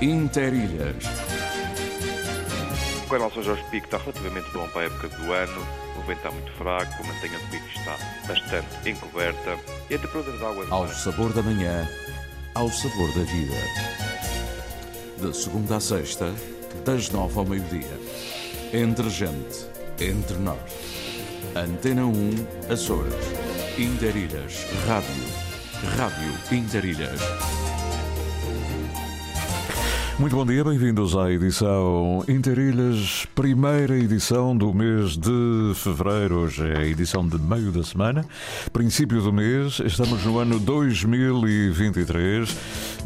Interilhas. O canal São Jorge Pico está relativamente bom para a época do ano. O vento está muito fraco, a mantenha do pico está bastante encoberta e a temperatura das águas... Ao sabor da manhã, ao sabor da vida. De segunda a sexta, das nove ao meio-dia. Entre gente, entre nós. Antena 1, Açores. Interilhas, Rádio. Rádio Interilhas. Muito bom dia, bem-vindos à edição Interilhas, primeira edição do mês de fevereiro. Hoje é a edição de meio da semana, princípio do mês. Estamos no ano 2023.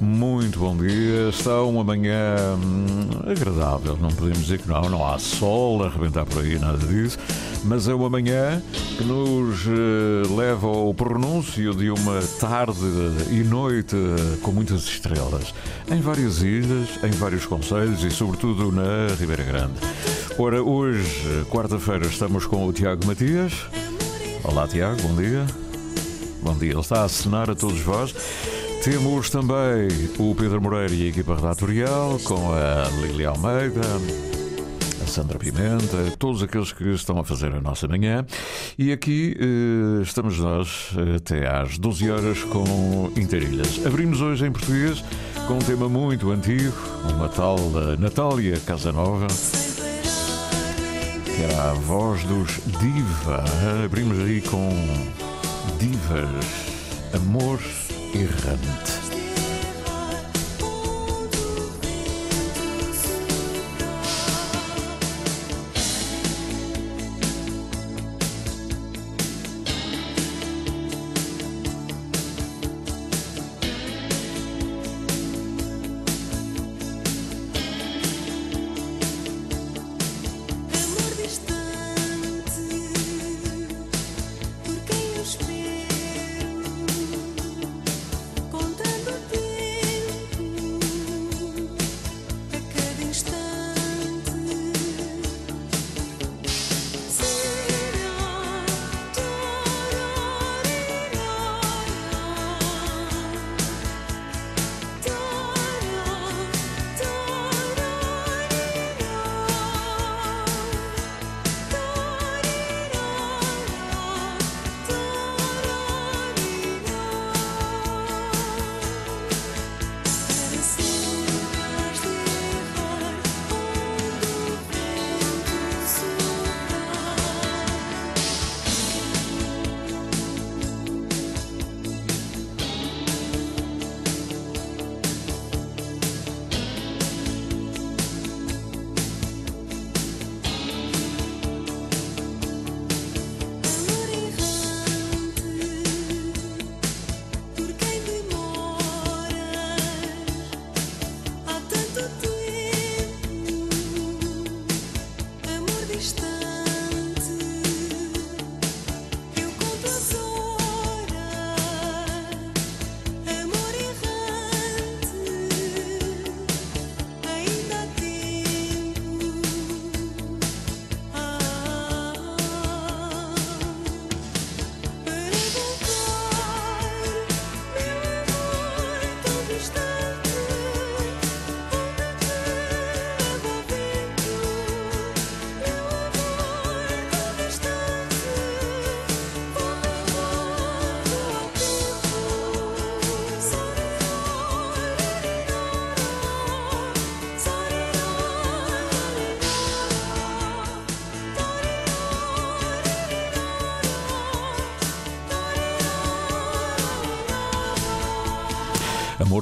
Muito bom dia. Está uma manhã hum, agradável, não podemos dizer que não. Não há sol a arrebentar por aí, nada disso. Mas é uma manhã que nos eh, leva ao pronúncio de uma tarde e noite com muitas estrelas em várias ilhas, em vários conselhos e, sobretudo, na Ribeira Grande. Ora, hoje, quarta-feira, estamos com o Tiago Matias. Olá, Tiago, bom dia. Bom dia, ele está a acenar a todos vós. Temos também o Pedro Moreira e a equipa redatorial, com a Lilia Almeida, a Sandra Pimenta, todos aqueles que estão a fazer a nossa manhã. E aqui eh, estamos nós até às 12 horas com Interilhas. Abrimos hoje em português com um tema muito antigo, uma tal da Natália Casanova, que era a voz dos Diva. Abrimos aí com Divas, Amor Errante.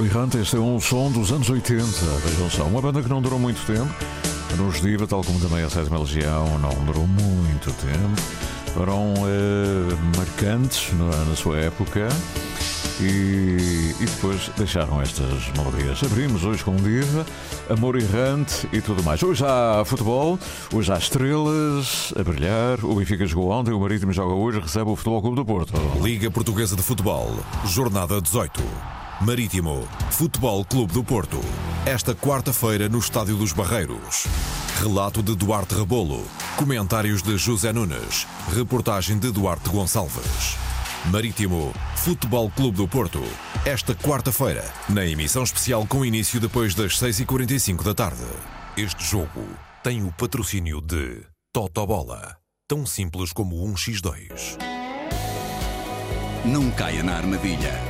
Errante, este é um som dos anos 80. Vejam só, uma banda que não durou muito tempo. Nos Diva, tal como também a Sétima Legião, não durou muito tempo. Foram eh, marcantes na, na sua época e, e depois deixaram estas melodias. Abrimos hoje com Diva, Amor Errante e tudo mais. Hoje há futebol, hoje há estrelas a brilhar. O Benfica jogou ontem, o Marítimo joga hoje, recebe o Futebol Clube do Porto. Liga Portuguesa de Futebol, Jornada 18. Marítimo, Futebol Clube do Porto. Esta quarta-feira no Estádio dos Barreiros. Relato de Duarte Rebolo. Comentários de José Nunes. Reportagem de Duarte Gonçalves. Marítimo, Futebol Clube do Porto. esta quarta-feira, na emissão especial com início depois das 6h45 da tarde. Este jogo tem o patrocínio de Totobola, tão simples como um x2. Não caia na armadilha.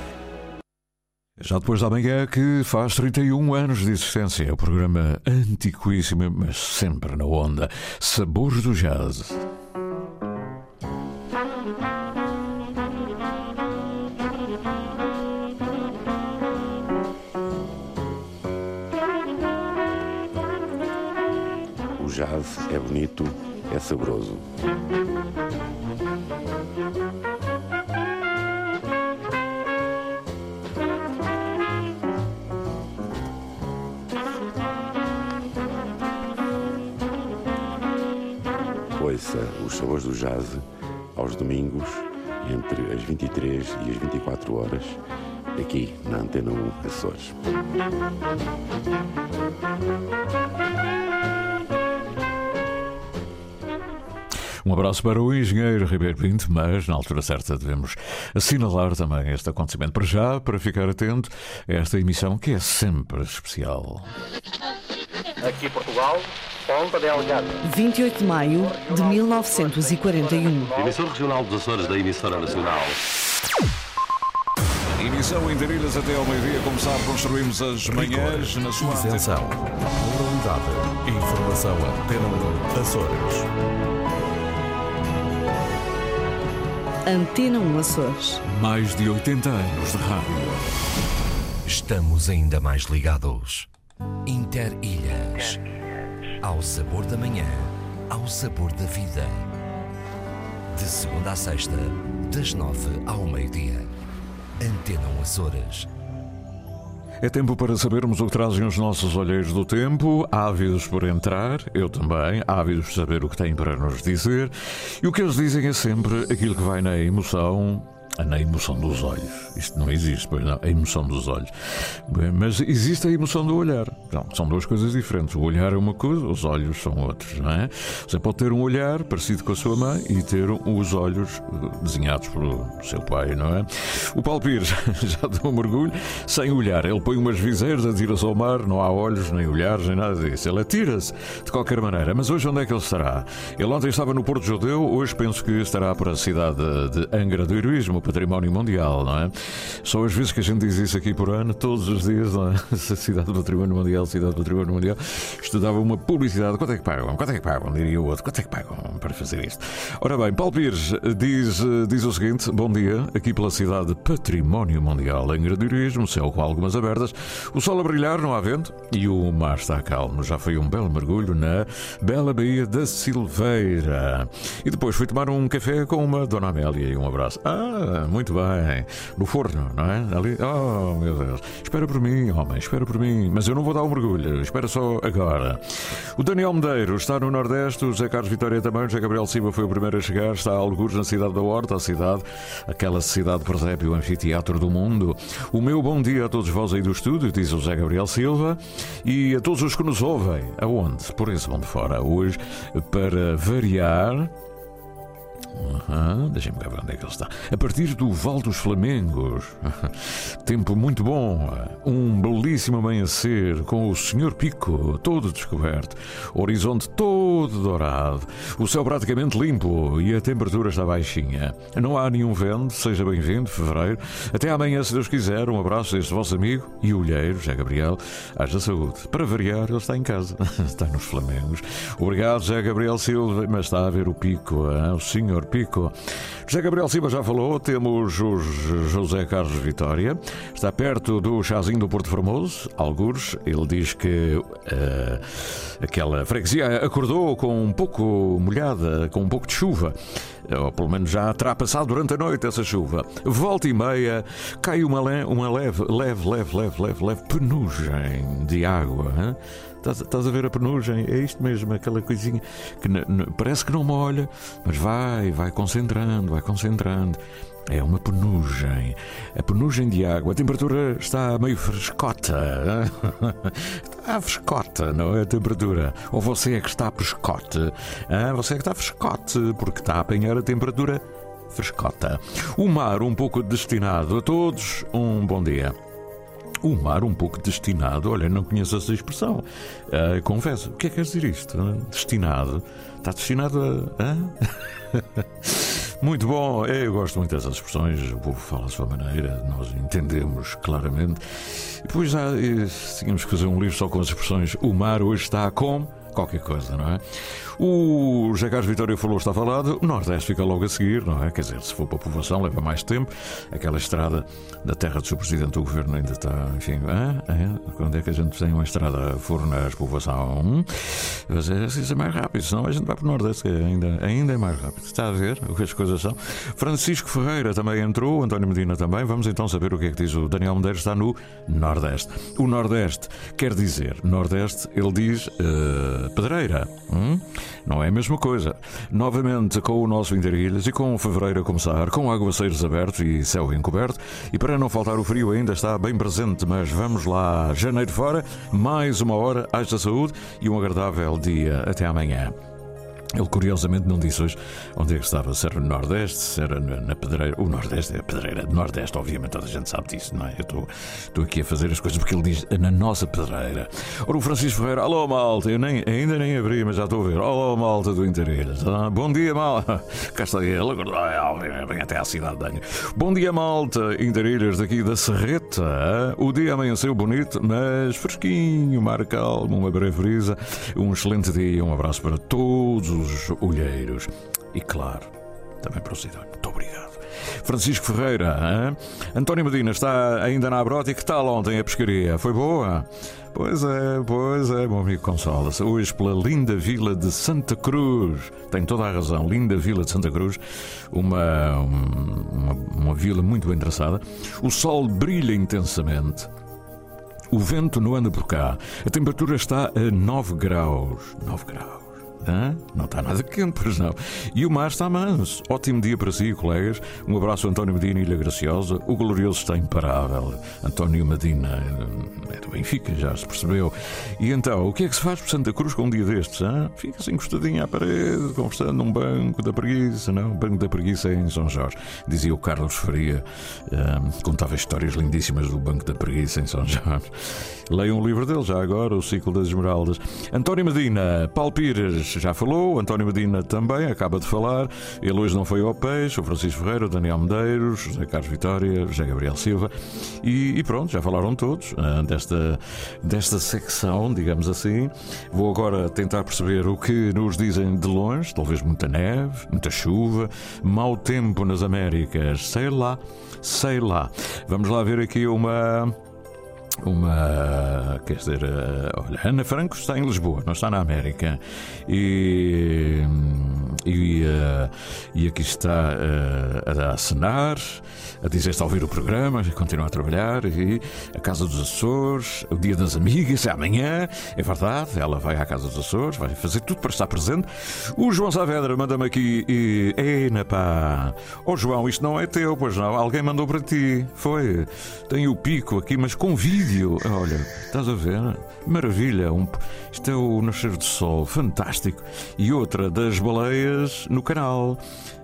Já depois da manhã que faz 31 anos de existência. É o programa antiquíssimo, mas sempre na onda. Sabores do Jazz. O jazz é bonito, é saboroso. Ouça os sabores do jazz aos domingos, entre as 23 e as 24 horas, aqui na Antena 1 Açores. Um abraço para o engenheiro Ribeiro Pinto, mas na altura certa devemos assinalar também este acontecimento. Para já, para ficar atento a esta emissão que é sempre especial. Aqui Portugal, Ponta Delgada. 28 de maio de 1941. Emissor regional dos Açores da emissora nacional. Emissão em Darilhas até ao meio-dia. Como sabe, construímos as manhãs na sua Isenção. Moralidade. Informação Antena 1 Açores. Antena 1 Açores. Mais de 80 anos de rádio. Estamos ainda mais ligados. Interilhas. Ao sabor da manhã, ao sabor da vida. De segunda a sexta, das nove ao meio-dia. Antena 1 Açores. É tempo para sabermos o que trazem os nossos olheiros do tempo, ávidos por entrar, eu também, ávidos por saber o que têm para nos dizer. E o que eles dizem é sempre aquilo que vai na emoção, na emoção dos olhos. Isto não existe, pois não, a emoção dos olhos. Mas existe a emoção do olhar. Não, são duas coisas diferentes. O olhar é uma coisa, os olhos são outros, não é? Você pode ter um olhar parecido com a sua mãe e ter os olhos eh, desenhados pelo seu pai, não é? O Paulo Pires já deu um mergulho sem olhar. Ele põe umas viseiras, atira-se ao mar, não há olhos, nem olhares, nem nada disso. Ele atira-se de qualquer maneira. Mas hoje onde é que ele estará? Ele ontem estava no Porto Judeu, hoje penso que estará para a cidade de Angra do Heroísmo, património mundial, não é? Só as vezes que a gente diz isso aqui por ano, todos os dias, não é? cidade do património mundial, cidade do património mundial, estudava uma publicidade. Quanto é que pagam? Quanto é que pagam? Diria o outro. Quanto é que pagam para fazer isto? Ora bem, Paulo Pires diz, diz o seguinte: bom dia, aqui pela cidade de património mundial, em Heroísmo, céu com algumas abertas, o sol a brilhar, não há vento e o mar está calmo. Já foi um belo mergulho na bela Baía da Silveira. E depois fui tomar um café com uma Dona Amélia e um abraço. Ah, muito bem. No forno, não é? Ali. Oh, meu Deus. Espera por mim, homem, espera por mim. Mas eu não vou dar um mergulho. Espera só agora. O Daniel Medeiros está no Nordeste. O José Carlos Vitória também. O José Gabriel Silva foi o primeiro a chegar. Está a algures na cidade da Horta, a cidade, aquela cidade que presépio o anfiteatro do mundo. O meu bom dia a todos vós aí do estúdio, diz o José Gabriel Silva. E a todos os que nos ouvem. Aonde? Por esse mundo fora. Hoje, para variar. Uhum, Deixem-me cá ver onde é que ele está. A partir do Val dos Flamengos. Tempo muito bom. Um belíssimo amanhecer com o Senhor Pico todo descoberto. Horizonte todo dourado. O céu praticamente limpo e a temperatura está baixinha. Não há nenhum vento. Seja bem-vindo, fevereiro. Até amanhã, se Deus quiser. Um abraço deste vosso amigo e olheiro, José Gabriel. Haja saúde. Para variar, ele está em casa. está nos Flamengos. Obrigado, José Gabriel Silva. Mas está a ver o Pico, hein? o Senhor Pico. José Gabriel Silva já falou, temos o José Carlos Vitória, está perto do chazinho do Porto Formoso, algures. Ele diz que eh, aquela freguesia acordou com um pouco molhada, com um pouco de chuva. Ou pelo menos já terá passado durante a noite essa chuva. Volta e meia cai uma, le- uma leve, leve, leve, leve, leve, leve penugem de água. hã? Estás, a ver a penugem? É isto mesmo, aquela coisinha que parece que não molha, mas vai, vai concentrando, vai concentrando. É uma penugem. A penugem de água. A temperatura está meio frescota. Está frescota, não é? A temperatura. Ou você é que está frescote. Ah, você é que está frescote, porque está a apanhar a temperatura frescota. O mar um pouco destinado a todos. Um bom dia. O mar um pouco destinado, olha, não conheço essa expressão. Ah, confesso. O que é que quer dizer isto? Destinado? Está destinado a. Muito bom, eu gosto muito dessas expressões, o povo fala à sua maneira, nós entendemos claramente. Depois já eh, tínhamos que fazer um livro só com as expressões. O mar hoje está com qualquer coisa, não é? O José Carlos Vitória falou, está falado, o Nordeste fica logo a seguir, não é? Quer dizer, se for para a povoação leva mais tempo. Aquela estrada da terra do seu Presidente do Governo ainda está, enfim, ah, é? quando é que a gente tem uma estrada Furnas povoação? Mas é, isso é mais rápido, senão a gente vai para o Nordeste, que é ainda, ainda é mais rápido. Está a ver o que as coisas são? Francisco Ferreira também entrou, António Medina também. Vamos então saber o que é que diz o Daniel Medeiros, está no Nordeste. O Nordeste quer dizer, Nordeste, ele diz eh, pedreira. hum? Não é a mesma coisa. Novamente com o nosso Interilhas e com fevereiro a começar, com aguaceiros abertos e céu encoberto. E para não faltar o frio ainda está bem presente, mas vamos lá, janeiro fora, mais uma hora, haja saúde e um agradável dia. Até amanhã. Ele curiosamente não disse hoje onde é que estava, se era no Nordeste, se era na, Pedreira. O Nordeste é a Pedreira do Nordeste, obviamente toda a gente sabe disso, não é? Eu estou- estou aqui a fazer as coisas porque ele diz na nossa Pedreira. Ora, o Francisco Ferreira, alô malta, eu nem, ainda nem abri, mas já estou a ver. Alô malta do Interilhas. Ah, bom dia malta. Cá está ele, ah, vem até à cidade de Anho. Bom dia malta, Interilhas daqui da Serreta. O dia amanheceu bonito, mas fresquinho, mar calmo, uma breve brisa. Um excelente dia, um abraço para todos os olheiros. E claro, também para o Sidónio. Muito obrigado. Francisco Ferreira, hã? António Medina está ainda na Abrota e que tal ontem a pescaria? Foi boa? Pois é, pois é, meu amigo consola-se. Hoje pela linda vila de Santa Cruz. Tem toda a razão, linda vila de Santa Cruz. Uma, uma, uma vila muito bem traçada. O sol brilha intensamente. O vento não anda por cá. A temperatura está a 9 graus. 9 graus. Hã? Não está nada quente, pois não. E o mar está manso. Ótimo dia para si, colegas. Um abraço, António Medina Ilha Graciosa. O glorioso está imparável. António Medina é do Benfica, já se percebeu. E então, o que é que se faz por Santa Cruz com um dia destes? Hã? Fica-se encostadinho à parede, conversando num banco da preguiça, não? O banco da preguiça é em São Jorge. Dizia o Carlos Faria. hum, contava histórias lindíssimas do banco da preguiça em São Jorge. Leiam um livro dele já agora, O Ciclo das Esmeraldas. António Medina, Paulo Pires já falou, António Medina também acaba de falar. Ele hoje não foi ao peixe, o Francisco Ferreira, o Daniel Medeiros, José Carlos Vitória, José Gabriel Silva. E, e pronto, já falaram todos ah, desta, desta secção, digamos assim. Vou agora tentar perceber o que nos dizem de longe, talvez muita neve, muita chuva, mau tempo nas Américas, sei lá, sei lá. Vamos lá ver aqui uma uma. Quer dizer, eh, olha, Ana Franco está em Lisboa, não está na América. E. E, eh, e aqui está eh, a acenar, a dizer está a ouvir o programa, a continuar a trabalhar. E a Casa dos Açores, o Dia das Amigas, é amanhã, é verdade. Ela vai à Casa dos Açores, vai fazer tudo para estar presente. O João Saavedra manda-me aqui e. Ena pá! Ó João, isto não é teu, pois não? Alguém mandou para ti. Foi. Tem o pico aqui, mas com Olha, estás a ver? Maravilha. Um... Isto é o Nascer do Sol, fantástico. E outra das baleias no canal.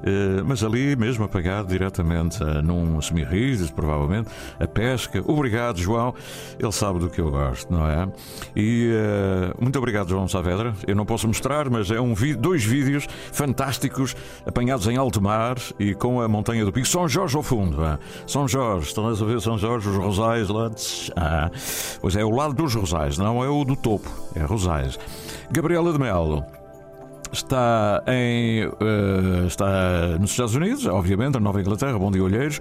Eh, mas ali mesmo apagado diretamente eh, num semi-rígido, provavelmente, a pesca. Obrigado, João. Ele sabe do que eu gosto, não é? E eh, muito obrigado, João Saavedra. Eu não posso mostrar, mas é um dois vídeos fantásticos apanhados em alto mar e com a montanha do Pico. São Jorge ao fundo. é? São Jorge, estão a ver São Jorge, os Rosais lá. Ah, pois é, o lado dos Rosais, não é o do topo, é Rosais. Gabriela de Melo. Está em eh, está nos Estados Unidos, obviamente, na Nova Inglaterra, bom dia olheiros,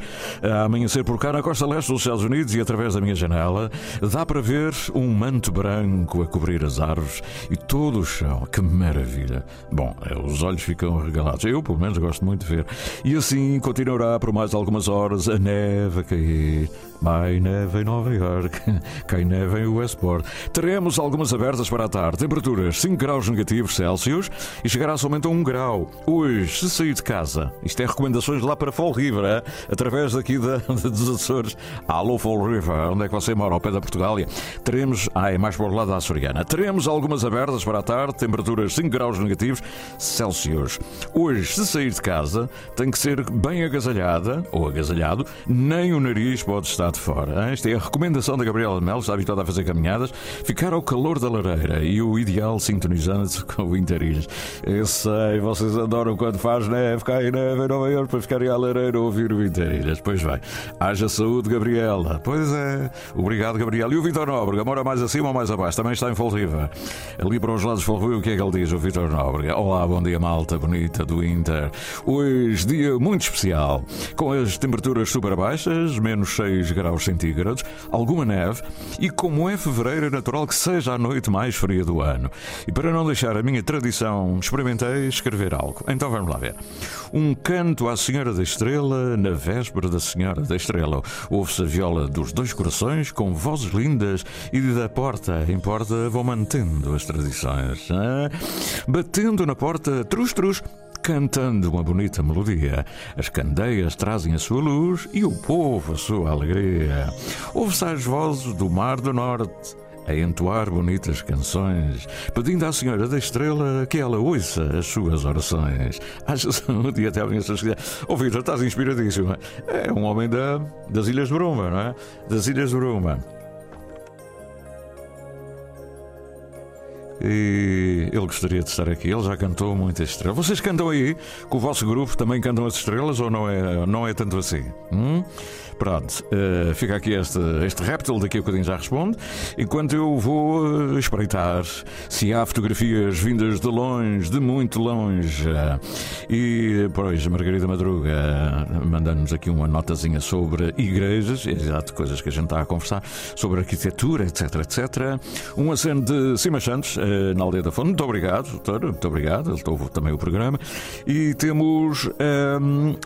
amanhecer por cá na costa leste dos Estados Unidos e através da minha janela dá para ver um manto branco a cobrir as árvores e todo o chão, que maravilha. Bom, eh, os olhos ficam regalados, eu pelo menos gosto muito de ver. E assim continuará por mais algumas horas a neve a cair. Vai neve em Nova York, cai neve em Westport. Teremos algumas abertas para a tarde, temperaturas 5 graus negativos Celsius e chegará somente a 1 grau. Hoje, se sair de casa, isto é recomendações lá para Fall River, é? através daqui da, dos Açores. Alô, Fall River, onde é que você mora? Ao pé da Portugália. Teremos, ah, é mais para o lado da Açoriana. Teremos algumas abertas para a tarde, temperaturas 5 graus negativos Celsius. Hoje, se sair de casa, tem que ser bem agasalhada ou agasalhado, nem o nariz pode estar de fora. Esta é a recomendação da Gabriela Melo, está habituada a fazer caminhadas, ficar ao calor da lareira e o ideal sintonizando-se com o Interilhas. Eu sei, vocês adoram quando faz neve, cai neve em Nova Iorque para ficarem à lareira ouvir o Interilhas. Pois vai. Haja saúde, Gabriela. Pois é. Obrigado, Gabriela. E o Vitor Nóbrega, mora mais acima ou mais abaixo? Também está em Fall River. Ali para os lados de Fall River, o que é que ele diz, o Vitor Nóbrega? Olá, bom dia, malta bonita do Inter. Hoje, dia muito especial, com as temperaturas super baixas, menos 6 graus centígrados, alguma neve e, como é fevereiro, é natural que seja a noite mais fria do ano. E para não deixar a minha tradição, experimentei escrever algo. Então vamos lá ver. Um canto à Senhora da Estrela na véspera da Senhora da Estrela. Ouve-se a viola dos dois corações com vozes lindas e da porta em porta vão mantendo as tradições. hã? Batendo na porta, trus, trus. Cantando uma bonita melodia, as candeias trazem a sua luz e o povo a sua alegria. Ouve-se as vozes do Mar do Norte a entoar bonitas canções, pedindo à Senhora da Estrela que ela ouça as suas orações. Haja saúde e até amanhã, se quiser. Ô Vitor, estás inspiradíssimo. É um homem da, das Ilhas de Bruma, não é? Das Ilhas de Bruma. E ele gostaria de estar aqui, ele já cantou muitas estrelas. Vocês cantam aí? Com o vosso grupo também cantam as estrelas ou não é, não é tanto assim? Hum? Pronto, eh, fica aqui este, este réptil, daqui a bocadinho já responde. Enquanto eu vou eh, espreitar se há fotografias vindas de longe, de muito longe. E, pois, Margarida Madruga eh, mandando-nos aqui uma notazinha sobre igrejas, exato, coisas que a gente está a conversar, sobre arquitetura, etc, etc. Um aceno de Cima Santos, eh, na Aldeia da Fonte. Muito obrigado, doutor, muito obrigado. Ele ouve também o programa. E temos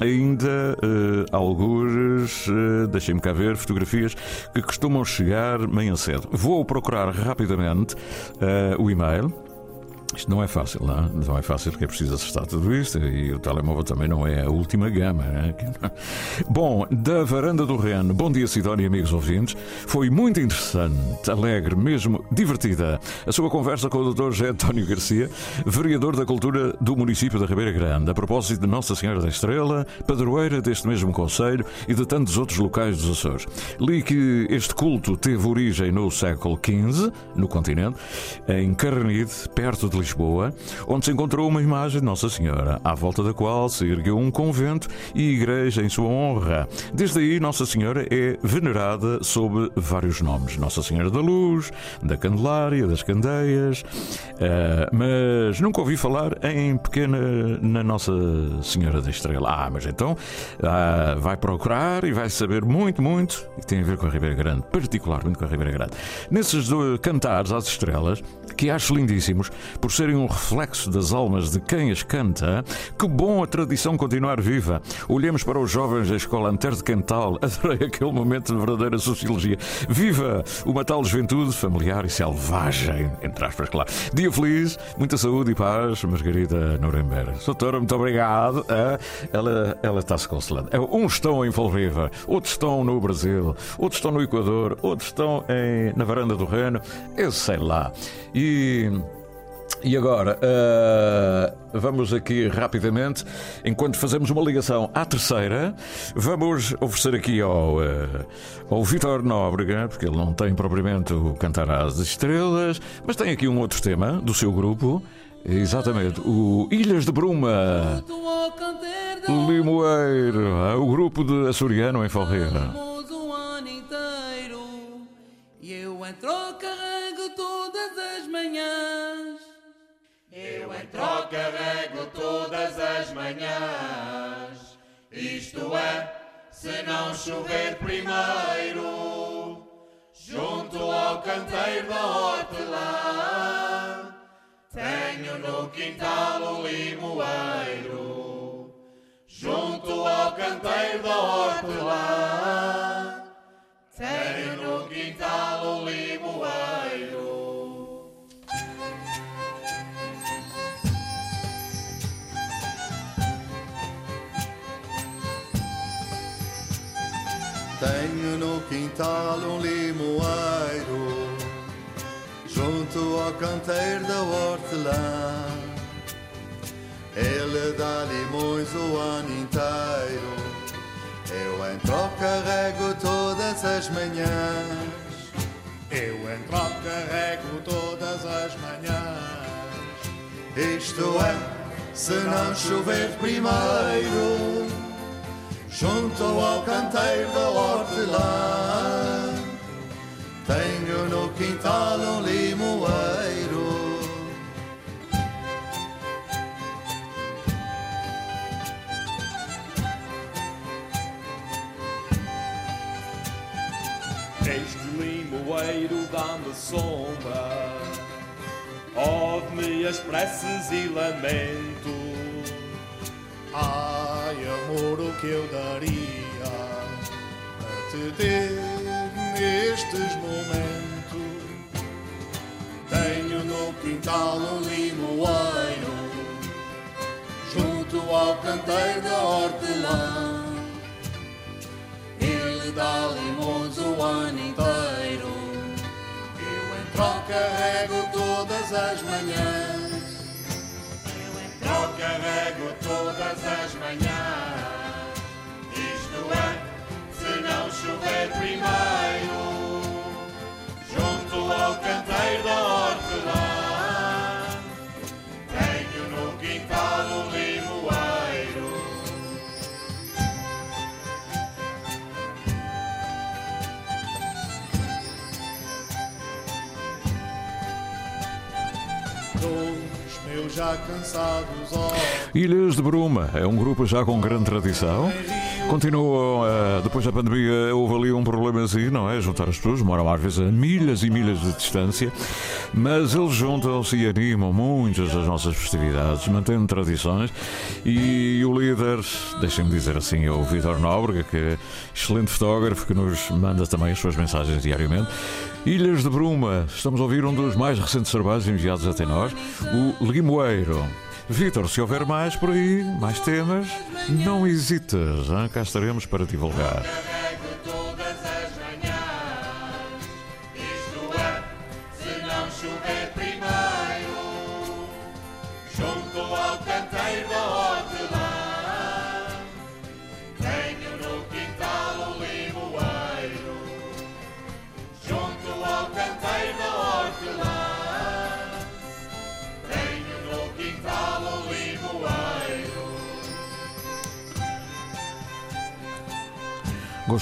ainda eh, algures, deixem-me cá ver, fotografias que costumam chegar manhã cedo. Vou procurar rapidamente eh, o e-mail. Isto não é fácil, não, é? não é fácil porque é preciso acertar tudo isto e o telemóvel também não é a última gama. né? Bom, da Varanda do Reno, bom dia Sidónia e amigos ouvintes. Foi muito interessante, alegre, mesmo divertida a sua conversa com o Dr. José António Garcia, vereador da Cultura do município da Ribeira Grande, a propósito de Nossa Senhora da Estrela, padroeira deste mesmo conselho e de tantos outros locais dos Açores. Li que este culto teve origem no século XV, no continente, em Carnide, perto de Lisboa, onde se encontrou uma imagem de Nossa Senhora, à volta da qual se ergueu um convento e igreja em sua honra. Desde aí, Nossa Senhora é venerada sob vários nomes: Nossa Senhora da Luz, da Candelária, das Candeias, eh, mas nunca ouvi falar em pequena na Nossa Senhora da Estrela. Ah, mas então ah, vai procurar e vai saber muito, muito, e tem a ver com a Ribeira Grande, particularmente com a Ribeira Grande. Nesses do- cantares às estrelas, que acho lindíssimos, por serem um reflexo das almas de quem as canta, que bom a tradição continuar viva. Olhemos para os jovens da Escola Anter de Cantal, adorei aquele momento de verdadeira sociologia. Viva uma tal juventude familiar e selvagem, entre aspas, claro. Dia feliz, muita saúde e paz, Margarida Nuremberg. Doutora, muito obrigado. Ela, ela está-se consolando. É, Uns estão em River, outros estão no Brasil, outros estão no Equador, outros estão em- na varanda do Reno, eu sei lá. E. E agora, ah, vamos aqui rapidamente, enquanto fazemos uma ligação à terceira, vamos oferecer aqui ao, ah, ao Vitor Nóbrega, porque ele não tem propriamente o Cantar às Estrelas, mas tem aqui um outro tema do seu grupo, exatamente, o Ilhas de Bruma, Limoeiro, o grupo de açoriano em Falreira. E eu entro carrego todas as manhãs Eu em troca rego todas as manhãs. Isto é, se não chover primeiro, junto ao canteiro da hortelã, tenho no quintal o limoeiro. Junto ao canteiro da hortelã, tenho quintal um limoeiro Junto ao canteiro da hortelã. Ele dá limões o ano inteiro. Eu em troca rego todas as manhãs. Eu em troca rego todas as manhãs. Isto é, se não chover primeiro junto ao canteiro da hortelã. Tenho no quintal um limoeiro. Este limoeiro dá-me sombra, ouve-me as preces e lamento. Ai, amor, o que eu daria a te ter nestes momentos. Tenho no quintal um limoeiro, junto ao canteiro da hortelã. Ele dá limões o ano inteiro. Eu em troca rego todas as manhãs. Eu em troca rego todas as manhãs. Isto é, se não chover primeiro, junto ao canteiro da hortelã, já cansados. Ilhas de Bruma é um grupo já com grande tradição. Continuam, eh, depois da pandemia, houve ali um problemazinho, não é? Juntar as pessoas, moram às vezes a milhas e milhas de distância, mas eles juntam-se e animam muitas das nossas festividades, mantendo tradições. E o líder, deixem-me dizer assim, é o Vitor Nóbrega, que é excelente fotógrafo, que nos manda também as suas mensagens diariamente. Ilhas de Bruma, estamos a ouvir um dos mais recentes trabalhos enviados até nós, o Limoeiro. Vitor, se houver mais por aí, mais temas, não hesites, hein? cá estaremos para divulgar.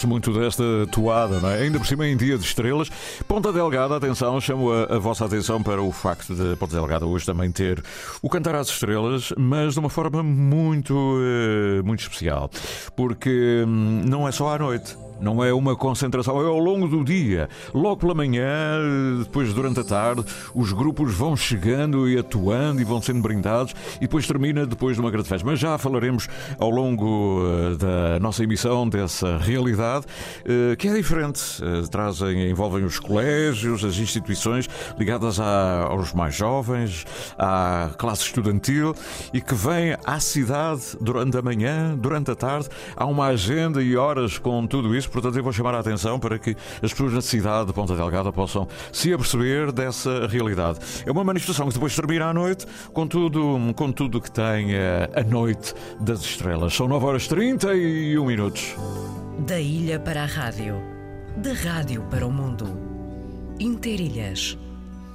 Muito desta toada, é? Ainda por cima em dia de estrelas. Ponta Delgada, atenção, chamo a, a vossa atenção para o facto de Ponta Delgada hoje também ter o Cantar às Estrelas, mas de uma forma muito, eh, muito especial. Porque hum, não é só à noite. Não é uma concentração, é ao longo do dia. Logo pela manhã, depois durante a tarde, os grupos vão chegando e atuando e vão sendo brindados e depois termina depois de uma grande festa. Mas já falaremos ao longo eh, da nossa emissão dessa realidade eh, que é diferente. Eh, Trazem, envolvem os colégios, as instituições ligadas aos mais jovens, à classe estudantil e que vêm à cidade durante a manhã, durante a tarde. Há uma agenda e horas com tudo isso, portanto eu vou chamar a atenção para que as pessoas na cidade de Ponta Delgada possam se aperceber dessa realidade. É uma manifestação que depois termina à noite com tudo, com tudo que tem eh, a noite das estrelas. São 9 horas 31 minutos. Da ilha para a rádio, da rádio para o mundo. Interilhas,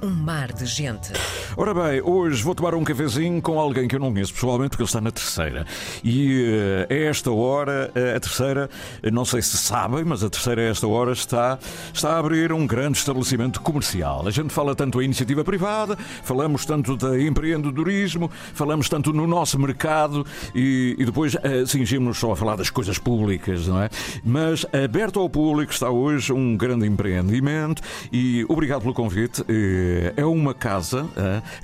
um mar de gente. Ora bem, hoje vou tomar um cafezinho com alguém que eu não conheço pessoalmente, porque ele está na terceira. E uh, a esta hora, uh, a terceira, não sei se sabem, mas a terceira a esta hora está, está a abrir um grande estabelecimento comercial. A gente fala tanto a iniciativa privada, falamos tanto da empreendedorismo, falamos tanto no nosso mercado e, e depois uh, só a falar das coisas públicas, não é? Mas aberto ao público está hoje um grande empreendimento e obrigado pelo convite. É uma casa,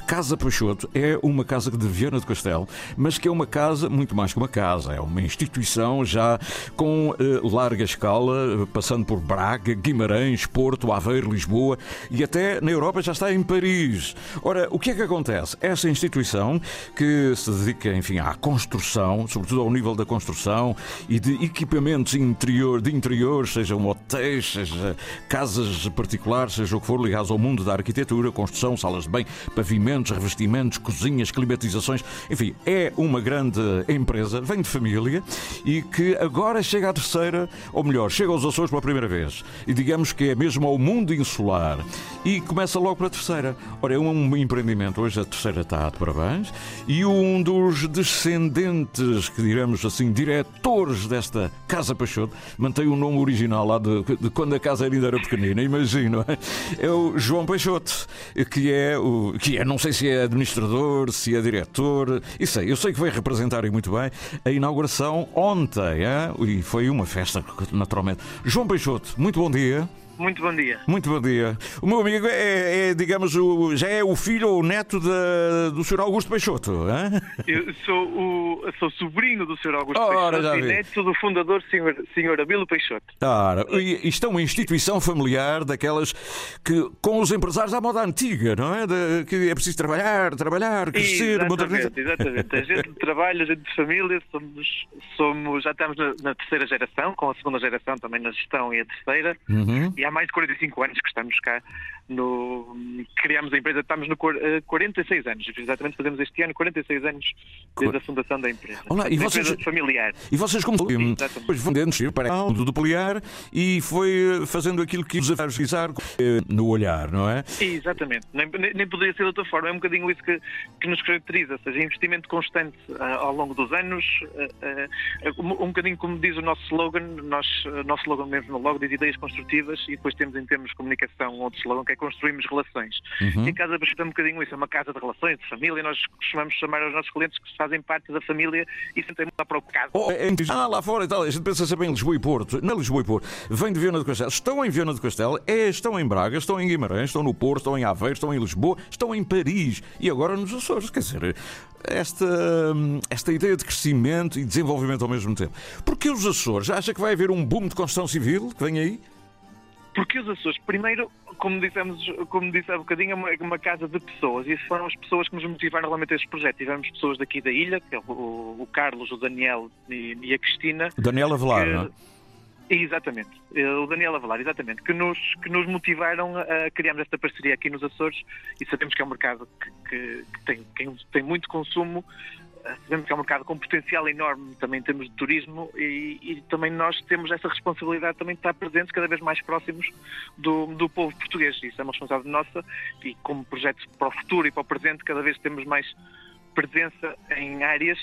Casa Peixoto, é uma casa de Viana do Castelo, mas que é uma casa muito mais que uma casa, é uma instituição já com larga escala, passando por Braga, Guimarães, Porto, Aveiro, Lisboa e até na Europa já está em Paris. Ora, o que é que acontece? Essa instituição que se dedica, enfim, à construção, sobretudo ao nível da construção e de equipamentos interior, de interiores, sejam hotéis, seja casas particulares, seja o que for, ligados ao mundo da arquitetura, arquitetura, construção, salas de bem, pavimentos, revestimentos, cozinhas, climatizações. Enfim, é uma grande empresa, vem de família e que agora chega à terceira, ou melhor, chega aos Açores pela primeira vez. E digamos que é mesmo ao mundo insular. E começa logo para a terceira. Ora, é um empreendimento. Hoje a terceira está de parabéns. E um dos descendentes, que diremos assim, diretores desta Casa Peixoto, mantém o nome original lá de, de quando a casa ainda era pequenina, imagino. É o João Peixoto que é, o, que é, não sei se é administrador, se é diretor, e sei, eu sei que vai representar e muito bem a inauguração ontem, e foi uma festa, naturalmente. João Peixoto, muito bom dia. Muito bom dia. Muito bom dia. O meu amigo é, é digamos, o, já é o filho ou o neto de, do Sr. Augusto Peixoto, hein? Eu sou o sou sobrinho do Sr. Augusto Ora, Peixoto e neto do fundador, Sr. Sr. Abilo Peixoto. Ora, isto é uma instituição familiar daquelas que, com os empresários à moda antiga, não é? De, que é preciso trabalhar, trabalhar, crescer, modernizar. Exatamente, a gente de trabalho, a gente de família, somos, somos já estamos na, na, terceira geração, com a segunda geração também na gestão e a terceira. Uhum. E há mais de 45 anos que estamos cá. No, criamos a empresa, estamos no 46 eh, anos, exatamente fazemos este ano 46 anos desde a fundação da empresa. Olá, e vocês, empresa familiar. E vocês como depois vendendo para o do poliar e foi eh, fazendo aquilo que os avisar eh, no olhar, não é? Exatamente, nem, nem, poderia ser de outra forma, é um bocadinho isso que, que nos caracteriza, ou seja, investimento constante uh, ao longo dos anos, uh, uh, um, um bocadinho como diz o nosso slogan, nós, nosso slogan mesmo no logo diz ideias construtivas e depois temos em termos de comunicação outro slogan que é construímos relações. Uhum. E a Casa Bastante é um bocadinho isso, é uma casa de relações, de família, nós costumamos chamar aos nossos clientes que fazem parte da família e sentem lá para o. Oh, é, ah, lá fora e tal, a gente pensa sempre em Lisboa e Porto. Não é Lisboa e Porto, vem de Viana do Castelo. Estão em Viana do Castelo, é, estão em Braga, estão em Guimarães, estão no Porto, estão em Aveiro, estão em Lisboa, estão em Paris e agora nos Açores. Quer dizer, esta, esta ideia de crescimento e desenvolvimento ao mesmo tempo. Porque os Açores, acha que vai haver um boom de construção civil que vem aí? Porque os Açores, primeiro, como dissemos, como disse há bocadinho, é uma, uma, casa de pessoas e foram as pessoas que nos motivaram realmente a este projeto. Tivemos pessoas daqui da ilha, que é o, o Carlos, o Daniel e, e a Cristina. Daniel Avelar, que, não é? Exatamente, o Daniel Avelar, exatamente, que nos, que nos motivaram a criarmos esta parceria aqui nos Açores e sabemos que é um mercado que, que, que tem, que tem muito consumo sabemos que é um mercado com potencial enorme também em termos de turismo e, e, também nós temos essa responsabilidade também de estar presentes cada vez mais próximos do, do povo português. Isso é uma responsabilidade nossa e como projeto para o futuro e para o presente cada vez temos mais presença em áreas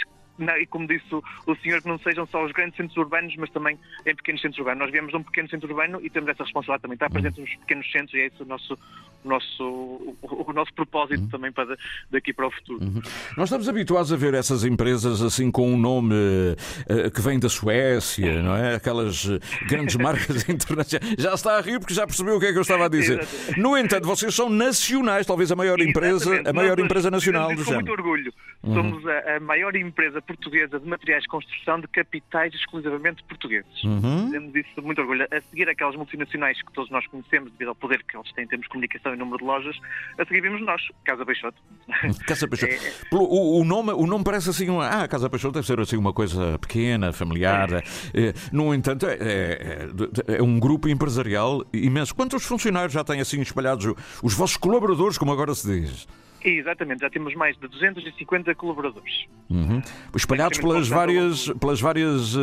e como disse o, senhor, que não sejam só os grandes centros urbanos, mas também em pequenos centros urbanos. Nós viemos de um pequeno centro urbano e temos essa responsabilidade também, estar presentes nos pequenos centros e é esse o nosso, nosso, o, o nosse propósito uhum. também para daqui para o futuro. Uhum. Nós estamos habituados a ver essas empresas assim com um nome uh, que vem da Suécia, não é? Aquelas uh, grandes marcas internacionais. Já está a rir porque já percebeu o que é que eu estava a dizer. Exatamente. No entanto, vocês são nacionais, talvez a maior empresa, a maior Nós, empresa nacional do género. Com muito orgulho. Uhum. Somos a, a maior empresa portuguesa de materiais de construção de capitais exclusivamente portugueses. Uhum. Temos isso muito orgulho. A seguir aquelas multinacionais que todos nós conhecemos devido ao poder que eles têm em termos de comunicação e número de lojas, a seguir vimos nós, Casa Peixoto. Casa Peixoto. É... O, o, nome, o nome parece assim, uma, ah, Casa Peixoto deve ser assim uma coisa pequena, familiar. É. É, no entanto, é, é, é, um grupo empresarial imenso. Quantos funcionários já têm assim espalhados os vossos colaboradores, como agora se diz? Exatamente, já temos mais de 250 colaboradores. Uhum. Espalhados pelas várias, pelas várias uh,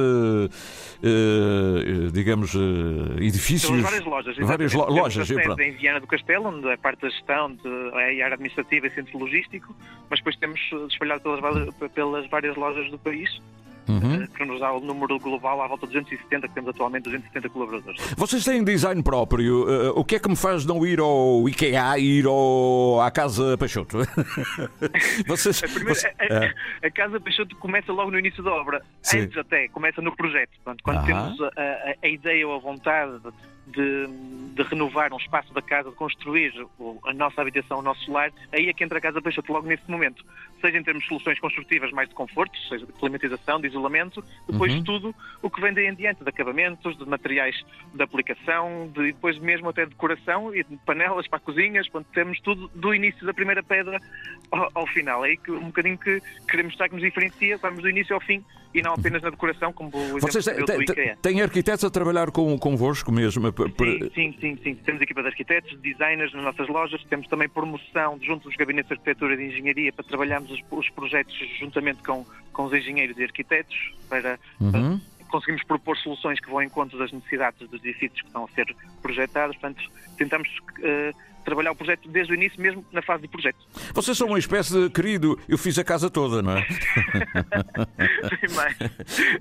uh, digamos, uh, edifícios. Pelas várias lojas. Várias lo lojas. Temos em Viana do Castelo, onde é parte da gestão, é a área administrativa e centro logístico, mas depois temos espalhado pelas, pelas várias lojas do país. Uhum. que nos dá o número global à volta de 270, que temos atualmente 270 colaboradores. Vocês têm design próprio. Uh, o que é que me faz não ir ao IKEA ir ao, à Casa Peixoto? Vocês, a, primeira, a, a, a, Casa Peixoto começa logo no início da obra, Sim. antes até, começa no projeto. Portanto, quando ah. temos a, a ideia ou a vontade de, de, renovar um espaço da casa, de construir a nossa habitação, o nosso lar, aí é que entra a Casa Peixoto logo nesse momento. Seja em termos de soluções construtivas mais de conforto, seja de climatização, de isolamento, depois uhum. de tudo o que vem daí em diante, de acabamentos, de materiais de aplicação, de, depois mesmo até de decoração e de panelas para cozinhas, portanto, temos tudo do início da primeira pedra ao, ao final. É aí que um bocadinho que queremos estar que nos diferencia, vamos do início ao fim e não apenas na decoração, como o Vocês têm, têm arquitetos a trabalhar com, convosco mesmo? Sim, sim, sim, sim. Temos equipa de arquitetos, designers nas nossas lojas, temos também promoção junto dos gabinetes de arquitetura e de engenharia para trabalharmos os, os projetos juntamente com, com os engenheiros e arquitetos para, uhum. para conseguimos propor soluções que vão em conta das necessidades dos edifícios que estão a ser projetados. Portanto, tentamos uh, trabalhar o projeto desde o início, mesmo na fase de projeto. Vocês são uma espécie de querido, eu fiz a casa toda, não é?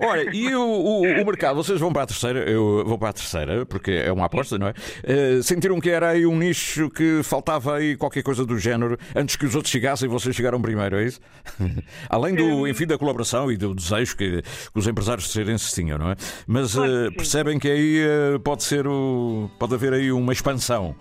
Olha, e o, o, o, mercado, vocês vão para a terceira, eu vou para a terceira, porque é uma aposta, não é? Uh, sentiram que era aí um nicho que faltava aí qualquer coisa do género antes que os outros chegassem e vocês chegaram primeiro, é isso? Além do, enfim, da colaboração e do desejo que, que os empresários se tinham, não é? Mas uh, percebem que aí uh, pode ser o, pode haver aí uma expansão.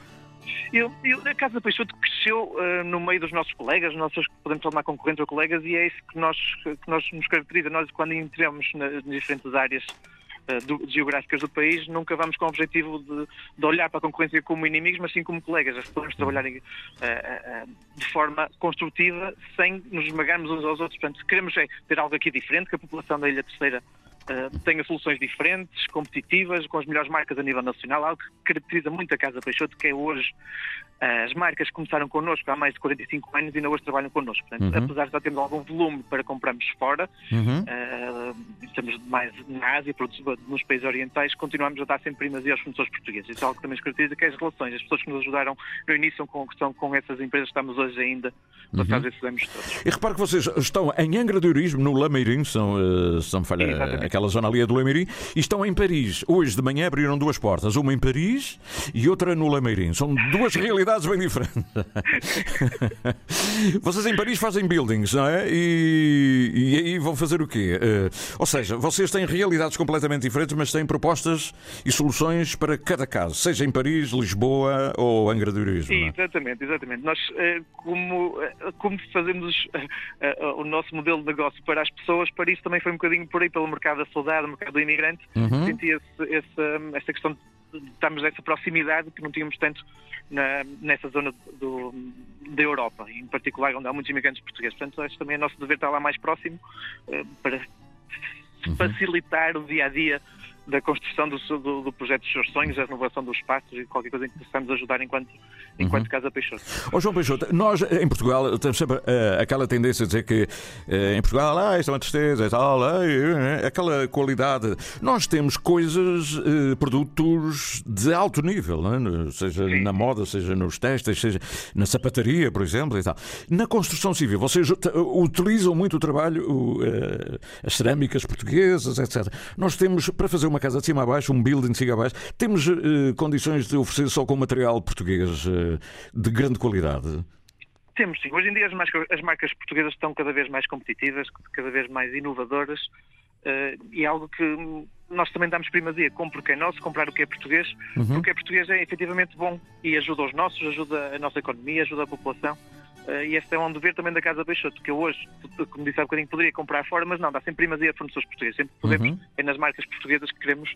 Eu, eu, a Casa Peixoto cresceu uh, no meio dos nossos colegas, nossos, podemos chamar concorrentes ou colegas, e é isso que nós, que nós nos caracteriza. Nós, quando entramos nas diferentes áreas uh, do, geográficas do país, nunca vamos com o objetivo de, de, olhar para a concorrência como inimigos, mas sim como colegas. Podemos trabalhar uh, de forma construtiva, sem nos esmagarmos uns aos outros. Portanto, queremos é ter algo aqui diferente, que a população da Ilha Terceira uh, tenha soluções diferentes, competitivas, com as melhores marcas a nível nacional, algo que caracteriza muito a Casa Peixoto, que é hoje uh, as marcas que começaram connosco há mais de 45 anos e ainda hoje trabalham connosco. Portanto, uhum. apesar de já termos algum volume para comprarmos fora, uhum. uh, estamos mais na Ásia, nos países orientais, continuamos a dar sempre primazia aos fornecedores portugueses. Isso é algo que também caracteriza que é as relações, as pessoas que nos ajudaram no início com, são com essas empresas que estamos hoje ainda a fazer esses anos todos. E repare que vocês estão em Angra de Orismo, no Lameirinho, são, são falha, aquela zona ali do Lameirim, e estão em Paris. Hoje de manhã abriram duas portas, uma em Paris e outra no Lameirim. São duas realidades bem diferentes. vocês em Paris fazem buildings, não é? E, e aí vão fazer o quê? Uh, ou seja, vocês têm realidades completamente diferentes, mas têm propostas e soluções para cada caso, seja em Paris, Lisboa ou Angra do Heroísmo. É? Exatamente, exatamente. Nós, uh, como, uh, como fazemos o nosso modelo de negócio para as pessoas, Paris também foi um bocadinho por aí pelo mercado da saudade no mercado do imigrante, uhum. sentia essa questão de estarmos nessa proximidade que não tínhamos tanto na, nessa zona do, da Europa, em particular onde há muitos imigrantes portugueses. Portanto, acho também é nosso dever estar lá mais próximo uh, para uhum. facilitar o dia a dia da construção do, do, do, projeto dos seus sonhos, da renovação dos espaços e qualquer coisa em que possamos ajudar enquanto, enquanto uhum. Casa Peixoto. João Peixoto, nós em Portugal temos sempre uh, aquela tendência a dizer que uh, em Portugal ah, isto é uma tristeza, é tal, uh, aquela qualidade. Nós temos coisas, produtos de alto nível, é? seja Sim. na moda, seja nos testes, seja na sapataria, por exemplo, e tal. Na construção civil, vocês utilizam muito o trabalho, as cerâmicas portuguesas, etc. Nós temos, para fazer uma casa de cima a baixo, um building de cima a baixo. Temos uh, condições de oferecer só com material português uh, de grande qualidade? Temos sim. Hoje em dia as marcas, as marcas portuguesas estão cada vez mais competitivas, cada vez mais inovadoras uh, e é algo que nós também damos primazia. Compre o que é nosso, comprar o que é português, uhum. porque o que é português é efetivamente bom e ajuda os nossos, ajuda a nossa economia, ajuda a população. Uh, e este é um dever também da Casa Peixoto, que eu hoje, como disse há bocadinho, poderia comprar fora, mas não, dá sempre primazia a fornecedores portugueses. Sempre podemos, uhum. é nas marcas portuguesas que queremos,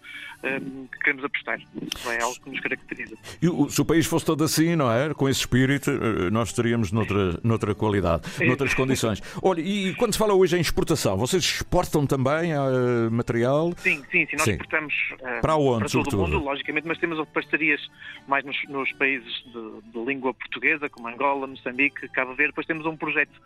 um, ehm, que queremos apostar. Isso é algo que nos caracteriza. E o, se o país fosse todo assim, não é? Com esse espírito, eh, nós estaríamos noutra, noutra qualidade, noutras condições. Olha, e quando se fala hoje em exportação, vocês exportam também uh, material? Sim, sim, sim. Nós sim. exportamos uh, para, onde, para todo o mundo, logicamente, mas temos parcerias mais nos, nos países de, de língua portuguesa, como Angola, Moçambique, Cabo Verde. Depois temos um projeto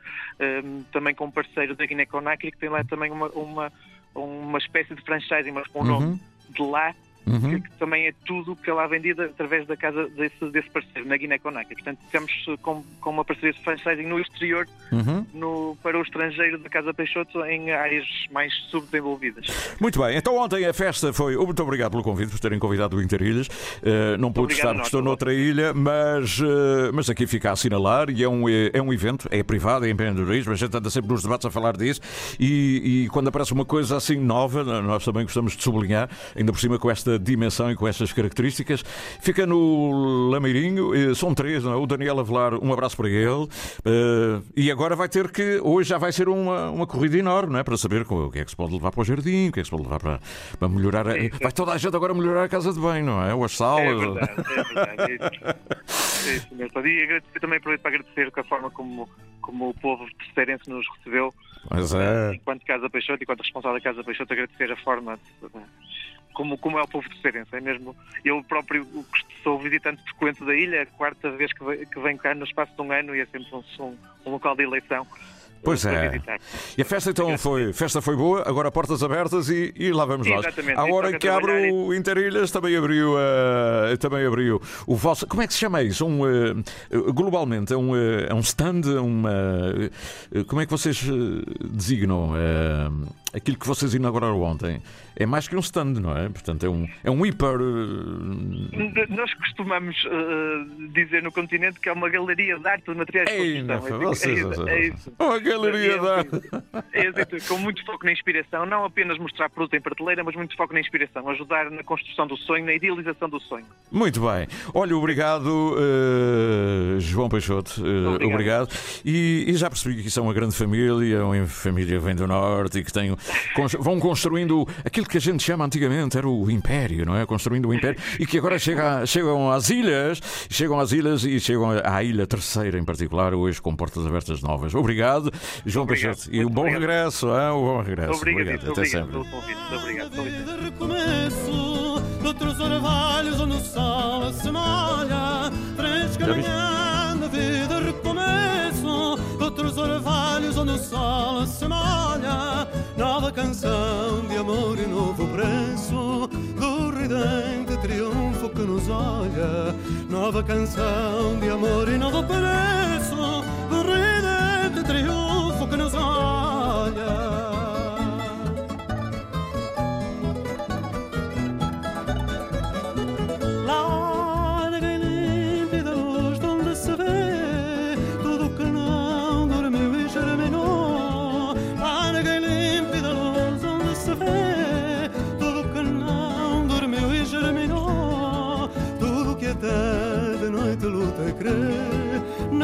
um, também com um parceiro da Guiné-Conakry que tem lá também uma, uma, uma espécie de franchising, mas com o Uhum. nome de lá, Uhum. que também é tudo que é lá vendido através da casa desse, desse parceiro, na Guiné-Conakry. Portanto, estamos eh, com, com uma parceria de franchising no exterior, Uhum. no, para o estrangeiro da Casa Peixoto, em áreas mais subdesenvolvidas. Muito bem, então ontem a festa foi. Muito obrigado pelo convite, por terem convidado o Interilhas. Uh, não pude estar porque estou noutra ilha, mas, uh, mas aqui fica a assinalar e é um, é um evento, é privado, é empreendedorismo, a gente anda sempre nos debates a falar disso e, e quando aparece uma coisa assim nova, nós também gostamos de sublinhar, ainda por cima com esta dimensão e com estas características. Fica no Lameirinho, eh, são três, não é? o Daniel Avelar, um abraço para ele. Uh, e agora vai ter que, hoje já vai ser uma, uma corrida enorme, não é? Para saber o que é que se pode levar para o jardim, o que é que se pode levar para, para melhorar. a- vai toda a gente agora melhorar a casa de banho, não é? Ou as É salas. verdade, é verdade. É é isso mesmo. E agradecer, também aproveito para agradecer com a forma como, como o povo terceirense nos recebeu. Pois é. Enquanto Casa Peixoto, enquanto responsável da Casa Peixoto, agradecer a forma de- como, como é o povo terceirense. É mesmo, eu próprio sou visitante frequente da ilha, a quarta vez que ve- que venho cá no espaço de um ano e é sempre um, um, local de eleição. Pois é. visitar. E a festa então foi, festa foi boa, agora portas abertas e, e lá vamos nós. Exatamente, À hora toca que abre o Interilhas também abriu, eh, também abriu o vosso. Como é que se chama isso? Um, eh, globalmente, é um, é um stand, uma. como é que vocês designam? eh, aquilo que vocês inauguraram ontem é mais que um stand, não é? Portanto, é um, é um hiper. eh, Nós costumamos eh, dizer no continente que é uma galeria de arte de materiais de construção. não, É vocês- isso, vocês- é isso. Uma galeria de arte. É isso, com muito foco na inspiração, não apenas mostrar produto em prateleira, mas muito foco na inspiração, ajudar na construção do sonho, na idealização do sonho. Muito bem. Olha, obrigado, eh, João Peixoto. eh, Obrigado. obrigado. E, e já percebi que isso é uma grande família, uma família vem do Norte e que tem, vão construindo aquilo que a gente chama antigamente era o Império, não é? Construindo o Império e que agora chega, chegam às ilhas, chegam às ilhas e chegam à Ilha Terceira em particular, hoje com portas abertas novas. Obrigado, João Obrigado. Peixoto. E um bom obrigado. regresso, hein? um bom regresso. Obrigado, Até obrigado sempre. pelo convite. Obrigado. orvalhos onde o sol se molha vida recomeço orvalhos onde o sol se molha nova canção de amor e novo preço do ridente triunfo que nos olha. Nova canção de amor e novo preço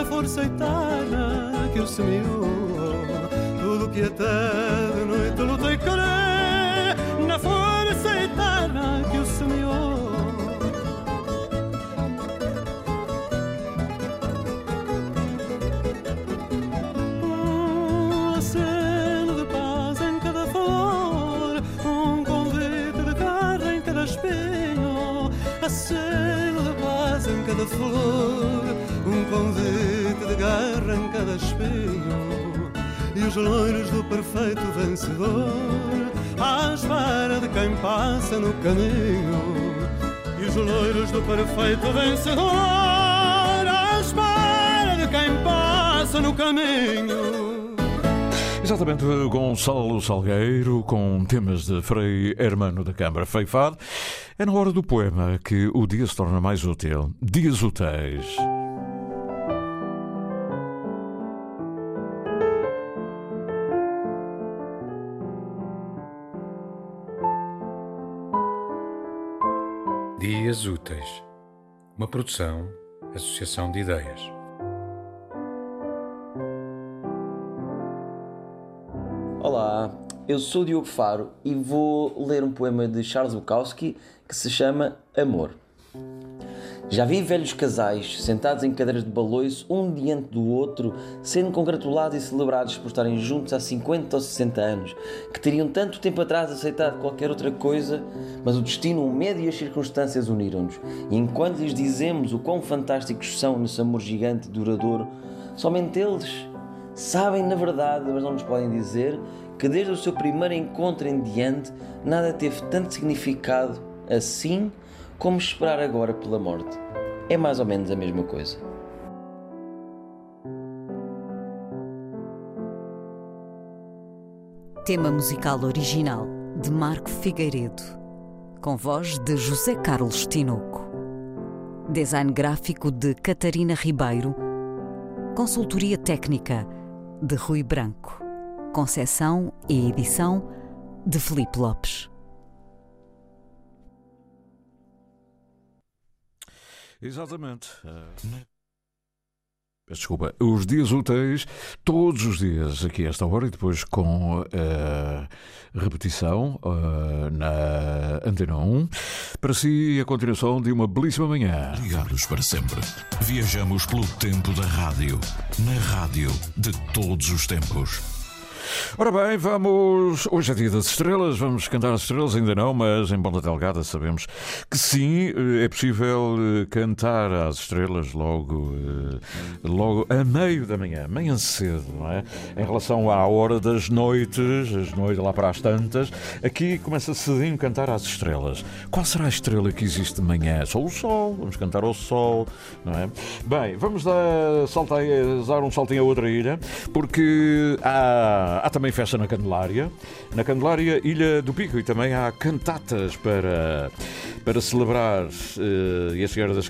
força eterna que o semeou. Tudo que até de noite luta e crê na força eterna que o semeou. Um aceno de paz em cada flor, em cada espinho. E os loiros do perfeito vencedor, à espera de quem passa no caminho. E os loiros do perfeito vencedor, à espera de quem passa no caminho. Exatamente, Gonçalo Salgueiro com temas de Frei Hermano da Câmara Frei Fado. É na hora do poema que o dia se torna mais útil. Dias úteis. Dias Úteis, uma produção, associação de ideias. Olá, eu sou Diogo Faro e vou ler um poema de Charles Bukowski que se chama Amor. Já vi velhos casais sentados em cadeiras de baloiço, um diante do outro, sendo congratulados e celebrados por estarem juntos há 50 ou 60 anos, que teriam tanto tempo atrás aceitado qualquer outra coisa, mas o destino, o medo e as circunstâncias uniram-nos. E enquanto lhes dizemos o quão fantásticos são nesse amor gigante e duradouro, Somente eles sabem na verdade, mas não nos podem dizer, que desde o seu primeiro encontro em diante nada teve tanto significado assim como esperar agora pela morte. É mais ou menos a mesma coisa. Tema musical original de Marco Figueiredo, com voz de José Carlos Tinoco. Design gráfico de Catarina Ribeiro. Consultoria técnica de Rui Branco. Concessão e edição de Felipe Lopes. Exatamente. Uh, Desculpa, os dias úteis, todos os dias aqui a esta hora e depois com uh, repetição uh, na Antena 1. Para si, a continuação de uma belíssima manhã. Ligados para sempre. Viajamos pelo tempo da rádio. Na rádio de todos os tempos. Ora bem, vamos. Hoje é dia das estrelas, vamos cantar as estrelas, ainda não, mas em Ponta Delgada sabemos que sim, eh, é possível eh, cantar às estrelas logo, eh, logo a meio da manhã, manhã cedo, não é? Em relação à hora das noites, as noites lá para as tantas, aqui começa cedinho a cantar às estrelas. Qual será a estrela que existe de manhã? Só o sol, vamos cantar ao sol, não é? Bem, vamos dar, saltar, dar um saltinho a outra ilha, porque há há também festa na Candelária, na Candelária, Ilha do Pico, e também há cantatas para, para celebrar uh, e a Senhora das,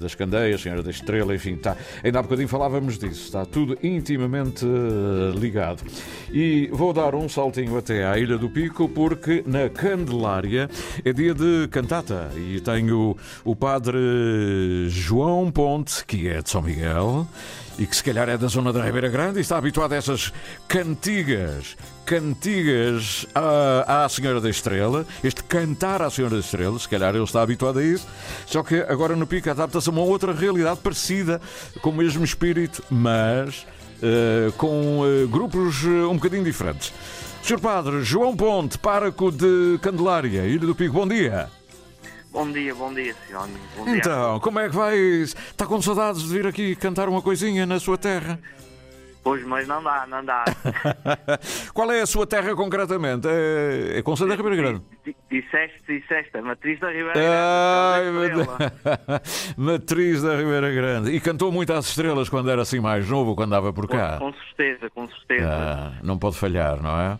das Candeias, a Senhora da Estrela, enfim, está, ainda há bocadinho falávamos disso, está tudo intimamente uh, ligado. E vou dar um saltinho até à Ilha do Pico, porque na Candelária é dia de cantata, e tenho o padre João Ponte, que é de São Miguel, e que se calhar é da zona da Ribeira Grande e está habituado a essas cantigas, cantigas à, à Senhora da Estrela, este cantar à Senhora da Estrela, se calhar ele está habituado a isso, só que agora no Pico adapta-se a uma outra realidade parecida, com o mesmo espírito, mas uh, com uh, grupos um bocadinho diferentes. Sr. Padre João Ponte, pároco de Candelária, Ilha do Pico, bom dia. Bom dia, bom dia, senhor. Bom dia. Então, como é que vai? Está com saudades de vir aqui cantar uma coisinha na sua terra? Pois, mas não dá, não dá. Qual é a sua terra concretamente? É, é Conselho da Ribeira Grande? Disseste, disseste, a Matriz da Ribeira Grande. Ai, Matriz da Ribeira Grande. E cantou muito às estrelas quando era assim mais novo, quando andava por cá? Com, com certeza, com certeza. Ah, não pode falhar, não é?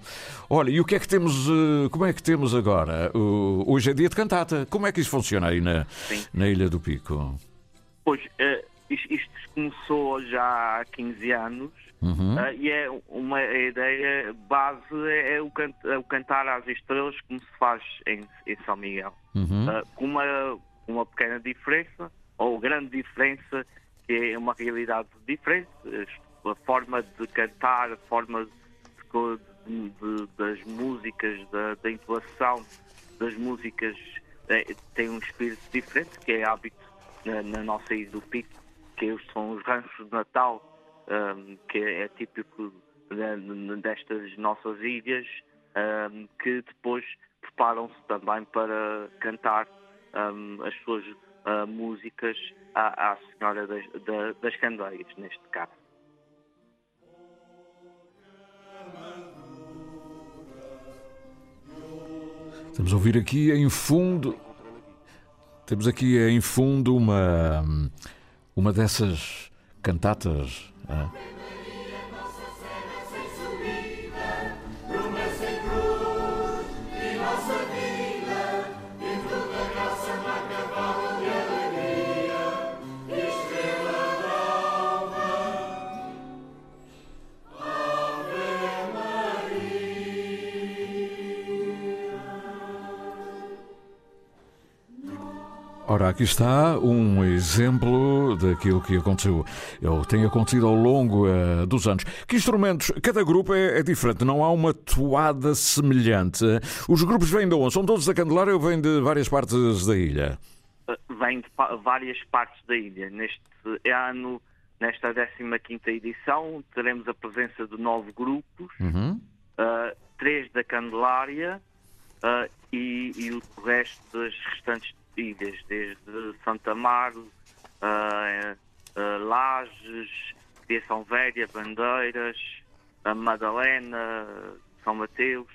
Olha, e o que é que temos, eh, como é que temos agora? Hoje é dia de cantata. Como é que isso funciona aí na, na Ilha do Pico? Pois, uh, isto começou já há 15 anos Uhum. Uh, e é uma ideia base é, é o, can, é o, cantar às estrelas como se faz em, em São Miguel. Uhum. Uh, com uma, uma pequena diferença, ou grande diferença, que é uma realidade diferente. A forma de cantar, a forma de, de, das músicas, da, da das músicas é, tem um espírito diferente, que é hábito na, na nossa ilha do Pico, que são os ranchos de Natal um, que é típico destas nossas ilhas, um, que depois preparam-se também para cantar um, as suas uh, músicas à, à Senhora das, da, das Candeias, neste caso. Estamos a ouvir aqui em fundo. Temos aqui em fundo uma, uma dessas cantatas Uh, Ora, aqui está um exemplo daquilo que aconteceu, ou tem acontecido ao longo uh, dos anos. Que instrumentos? Cada grupo é, é, diferente, não há uma toada semelhante. Os grupos vêm de onde? São todos da Candelária ou vêm de várias partes da ilha? Vêm de várias partes da ilha. Neste ano, nesta 15 edição, teremos a presença de nove grupos, uhum. uh, três da Candelária uh, e, e o resto das restantes ilhas, desde Santa Amaro, uh, uh, Lages, Criação Velha, Bandeiras, a Madalena, São Mateus,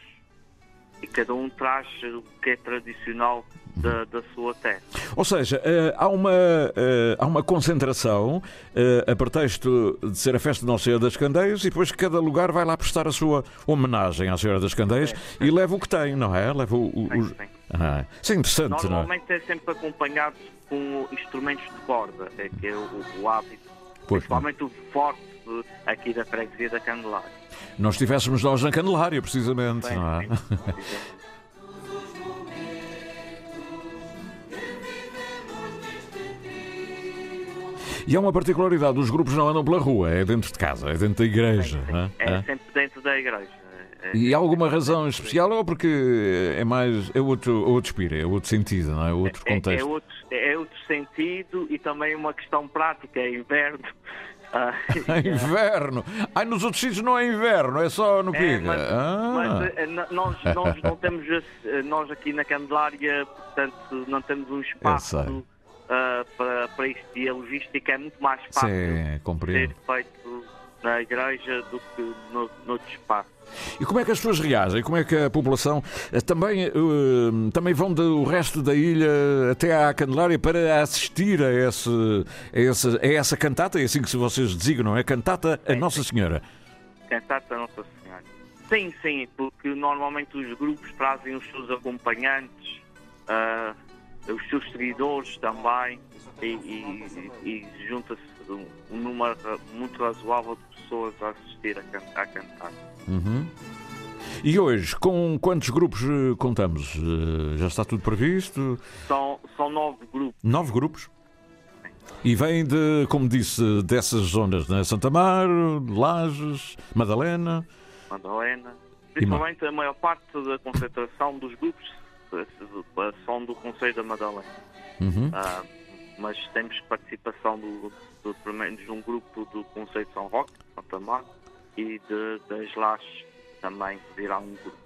e cada um traz o que é tradicional da, da sua terra. Ou seja, eh, há, uma, eh, há uma concentração eh, a pretexto de ser a festa de Nossa Senhora das Candeias e depois cada lugar vai lá prestar a sua homenagem à Senhora das Candeias e leva o que tem, não é? Leva o, o, Sim, os- sim. Ah, isso é interessante, não é? Normalmente é sempre acompanhado com instrumentos de corda, é que é o, o hábito, Pois, principalmente o forte aqui da freguesia da Candelária. Nós estivéssemos nós na Candelária, precisamente, Sim, não é? E há uma particularidade, os grupos não andam pela rua, é dentro de casa, é dentro da igreja. não é? É É. sempre dentro da igreja. É- E há alguma razão especial ou porque é mais. é outro, outro espírito, é outro sentido, não é? Outro É, é, contexto. outro, é outro sentido e também uma questão prática, é inverno. Ah, É inverno! Ai, nos outros sítios não é inverno, é só no É, Piga. mas, Ah. mas, eh, nós, nós não temos, eh, nós aqui na Candelária, portanto, não temos um espaço ah, para, para isto e a logística é muito mais fácil Sim, ser feito na igreja do que no, noutro espaço. E como é que as pessoas reagem? Como é que a população eh, também, eh, também vão do resto da ilha até à Candelária para assistir a, esse, a, essa, a essa cantata? É assim que vocês designam, é cantata a Nossa Senhora. Cantata Nossa Senhora. Sim, sim, porque normalmente os grupos trazem os seus acompanhantes, ah, os seus seguidores também, e, e- e junta-se um, um número muito razoável de pessoas a assistir a, can a cantar. Uhum. E hoje, com quantos grupos eh, contamos? Eh, Já está tudo previsto? São, são nove grupos. Nove grupos? E vêm de, como disse, dessas zonas, né? Santa Mar, Lages, Madalena. Madalena. Principalmente a maior parte da concentração dos grupos eh, são do Conselho da Madalena. Uhum. Ah, mas temos participação do, do, pelo menos de um grupo do Conselho de São Roque, Santa Mar, e de, das Lajes também virá um grupo.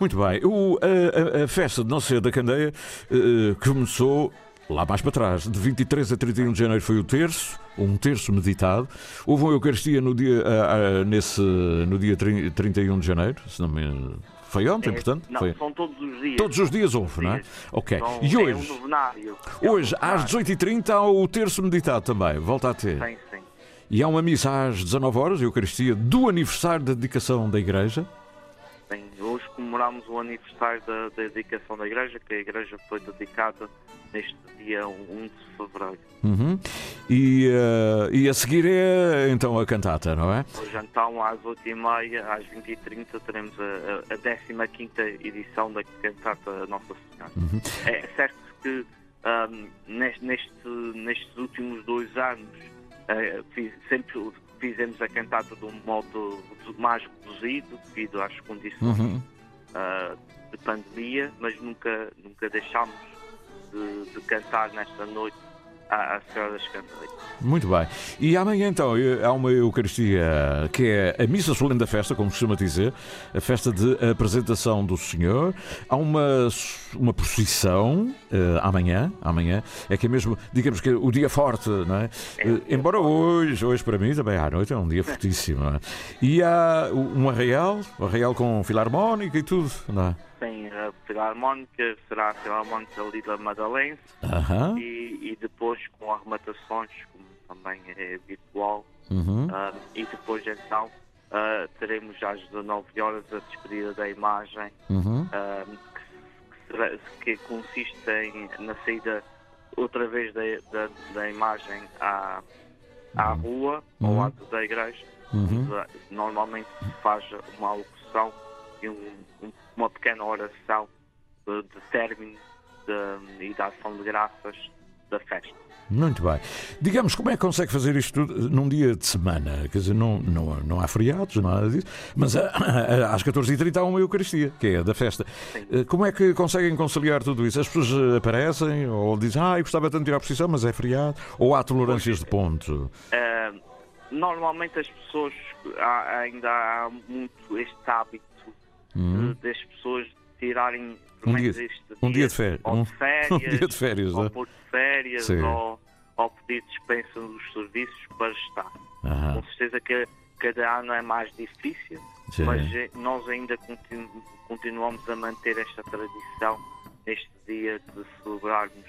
Muito bem. O- a, a- festa de Nossa Senhora da Candeia eh, começou lá mais para trás. De 23 a 31 de janeiro foi o terço, um terço meditado. Houve uma Eucaristia no dia, ah, ah, nesse, no dia 30 31 de janeiro, se não me... Foi ontem, É, portanto? Não, Foi. são todos os dias. Todos os dias houve, não é? Ok. São- E É um hoje, novenário. hoje às 18h30 há o terço meditado também. Volta a ter. Sim, sim. E há uma missa às 19 horas, a Eucaristia, do aniversário da dedicação da Igreja. Hoje comemoramos o aniversário da, da dedicação da igreja, que a igreja foi dedicada neste dia 1 de fevereiro. Uhum. E, eh, e a seguir é então a cantata, não é? Hoje então às 8h30, às 20h30 teremos a, a, a 15ª edição da cantata Nossa Senhora. Uhum. É certo que ahm, neste, neste- nestes últimos dois anos fiz- sempre fizemos a cantata de um modo mais reduzido devido às condições Uhum. ah, de pandemia, mas nunca, nunca deixámos de, de cantar nesta noite à, à Senhora das Candeias. Muito bem. E amanhã então eh, há uma Eucaristia que é a Missa Solene da Festa, como costuma dizer, a festa de apresentação do Senhor. Há uma, uma procissão eh, amanhã, amanhã, é que é mesmo, digamos que o dia forte, não é? Eh, embora hoje, hoje para mim também à noite é um dia fortíssimo, não é? E há um arraial, um arraial com filarmónica e tudo, não é? A Filarmónica, será a Filarmónica ali da Madalense Aham. e, e depois com arrematações, como também é habitual. Uhum. Ah, e depois então ah, teremos às 19 horas a despedida da imagem, Uhum. ah, que, será- que consiste em, na saída outra vez da, da, da imagem à, à rua, ao Uhum. lado da igreja. Uhum. onde Normalmente se faz uma alocução e um- um- uma pequena oração de, de término de- e da ação de graças da festa. Muito bem. Digamos, como é que consegue fazer isto tudo num dia de semana? Quer dizer, não, não, não há feriados, nada disso, mas ah, ah, às 14h30 há uma Eucaristia, que é a da festa. Eh, Como é que conseguem conciliar tudo isso? As pessoas eh, aparecem ou dizem, ah, eu gostava tanto de ir à procissão, mas é feriado? Ou há tolerâncias de ponto? Ah, normalmente as pessoas há- ainda há muito este hábito Hum. de, das pessoas tirarem Um dia, este um dia de férias. ou de férias, um dia de férias, ou né? por férias Sim. ou, ao pedir dispensa dos serviços para estar. Aham. Com certeza que cada ano é mais difícil, Sim. mas eh, nós ainda continu- continuamos a manter esta tradição neste dia de celebrarmos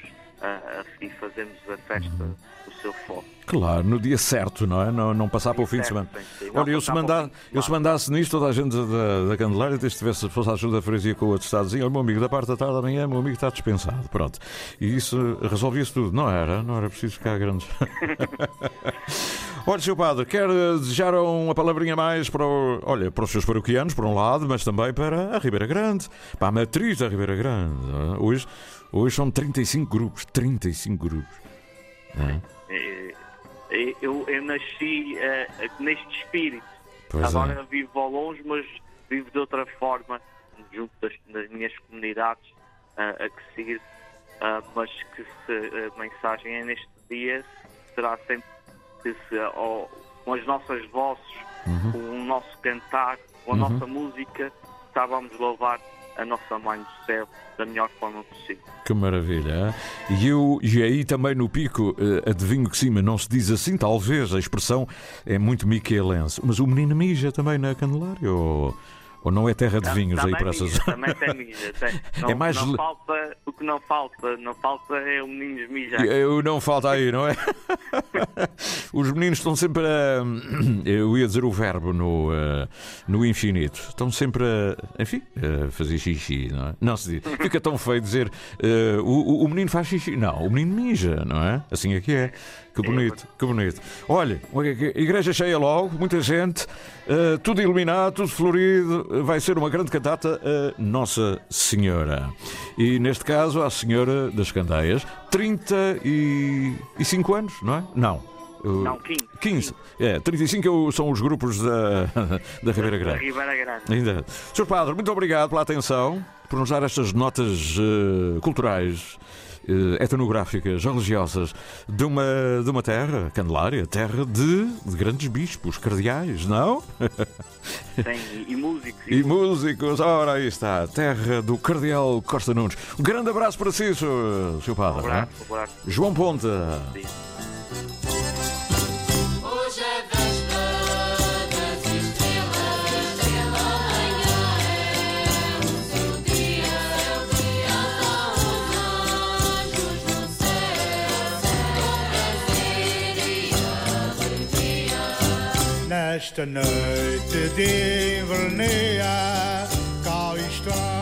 e fazermos a festa Uhum. do seu foco. Claro, no dia certo, não é? Não, não passar para o fim de semana. sim, Olha, eu se, o mandar, eu se mandasse nisto, toda a gente da, da Candelária, desde que tivesse fosse a ajuda da freguesia com o outro estadozinho, olha, meu amigo, da parte da tarde amanhã, meu amigo está dispensado. Pronto. E isso resolvia-se tudo. Não era, não era preciso ficar grandes. Olha, Sr. Padre, quer desejar uma palavrinha mais para, o- olha, para os seus paroquianos, por um lado, mas também para a Ribeira Grande, para a matriz da Ribeira Grande. é? Hoje, hoje são 35 grupos, 35 grupos. é? Eh, Eu, eu nasci eh, neste espírito. Pois é. Agora vivo ao longe, mas vivo de outra forma, junto das, das minhas comunidades eh, a que seguir. Ah, mas que se, a mensagem é neste dia será sempre que se, ó, com as nossas vozes, Uhum. com o nosso cantar, com a Uhum. nossa música, estávamos a louvar a nossa Mãe Céu da melhor forma possível. Que maravilha. E eu, e aí também no pico, eh, adivinho que sim, mas não se diz assim, talvez, a expressão é muito miquelense. Mas o menino mija também na Candelária? Ou, ou não é terra de vinhos aí Também para essas também tem mija. Tem. Não, É mais não falta, o que não falta, não falta é o menino mijar. Eu não falta aí, não é? Os meninos estão sempre a. Eu ia dizer o verbo no, eh, no infinito. Estão sempre a. Enfim, a fazer xixi, não é? Não se diz. Fica tão feio dizer eh, o, o- o menino faz xixi. Não, o menino mija, não é? Assim é que é. Que bonito, que bonito. Olha, uma igreja cheia logo, muita gente, eh, tudo iluminado, tudo florido. Vai ser uma grande cantata a Nossa Senhora. E neste caso, a Senhora das Candeias, 35 anos, não é? Não. Uh, Não, 15. 15. É, 35 é o- são os grupos da, da Ribeira Da Grande. Ribeira Grande. Ainda. Sr. Padre, muito obrigado pela atenção, por nos dar estas notas eh, culturais, eh, etnográficas, religiosas de uma, de uma terra, Candelária, terra de, de grandes bispos, cardeais, não? Tem, e, e músicos. E músicos, ora aí está, terra do Cardeal Costa Nunes. Um grande abraço para si, Sr. Sr. Padre. Um abraço, é? um abraço. João Ponta. Hoje alegria. Nesta noite de invernia, cá está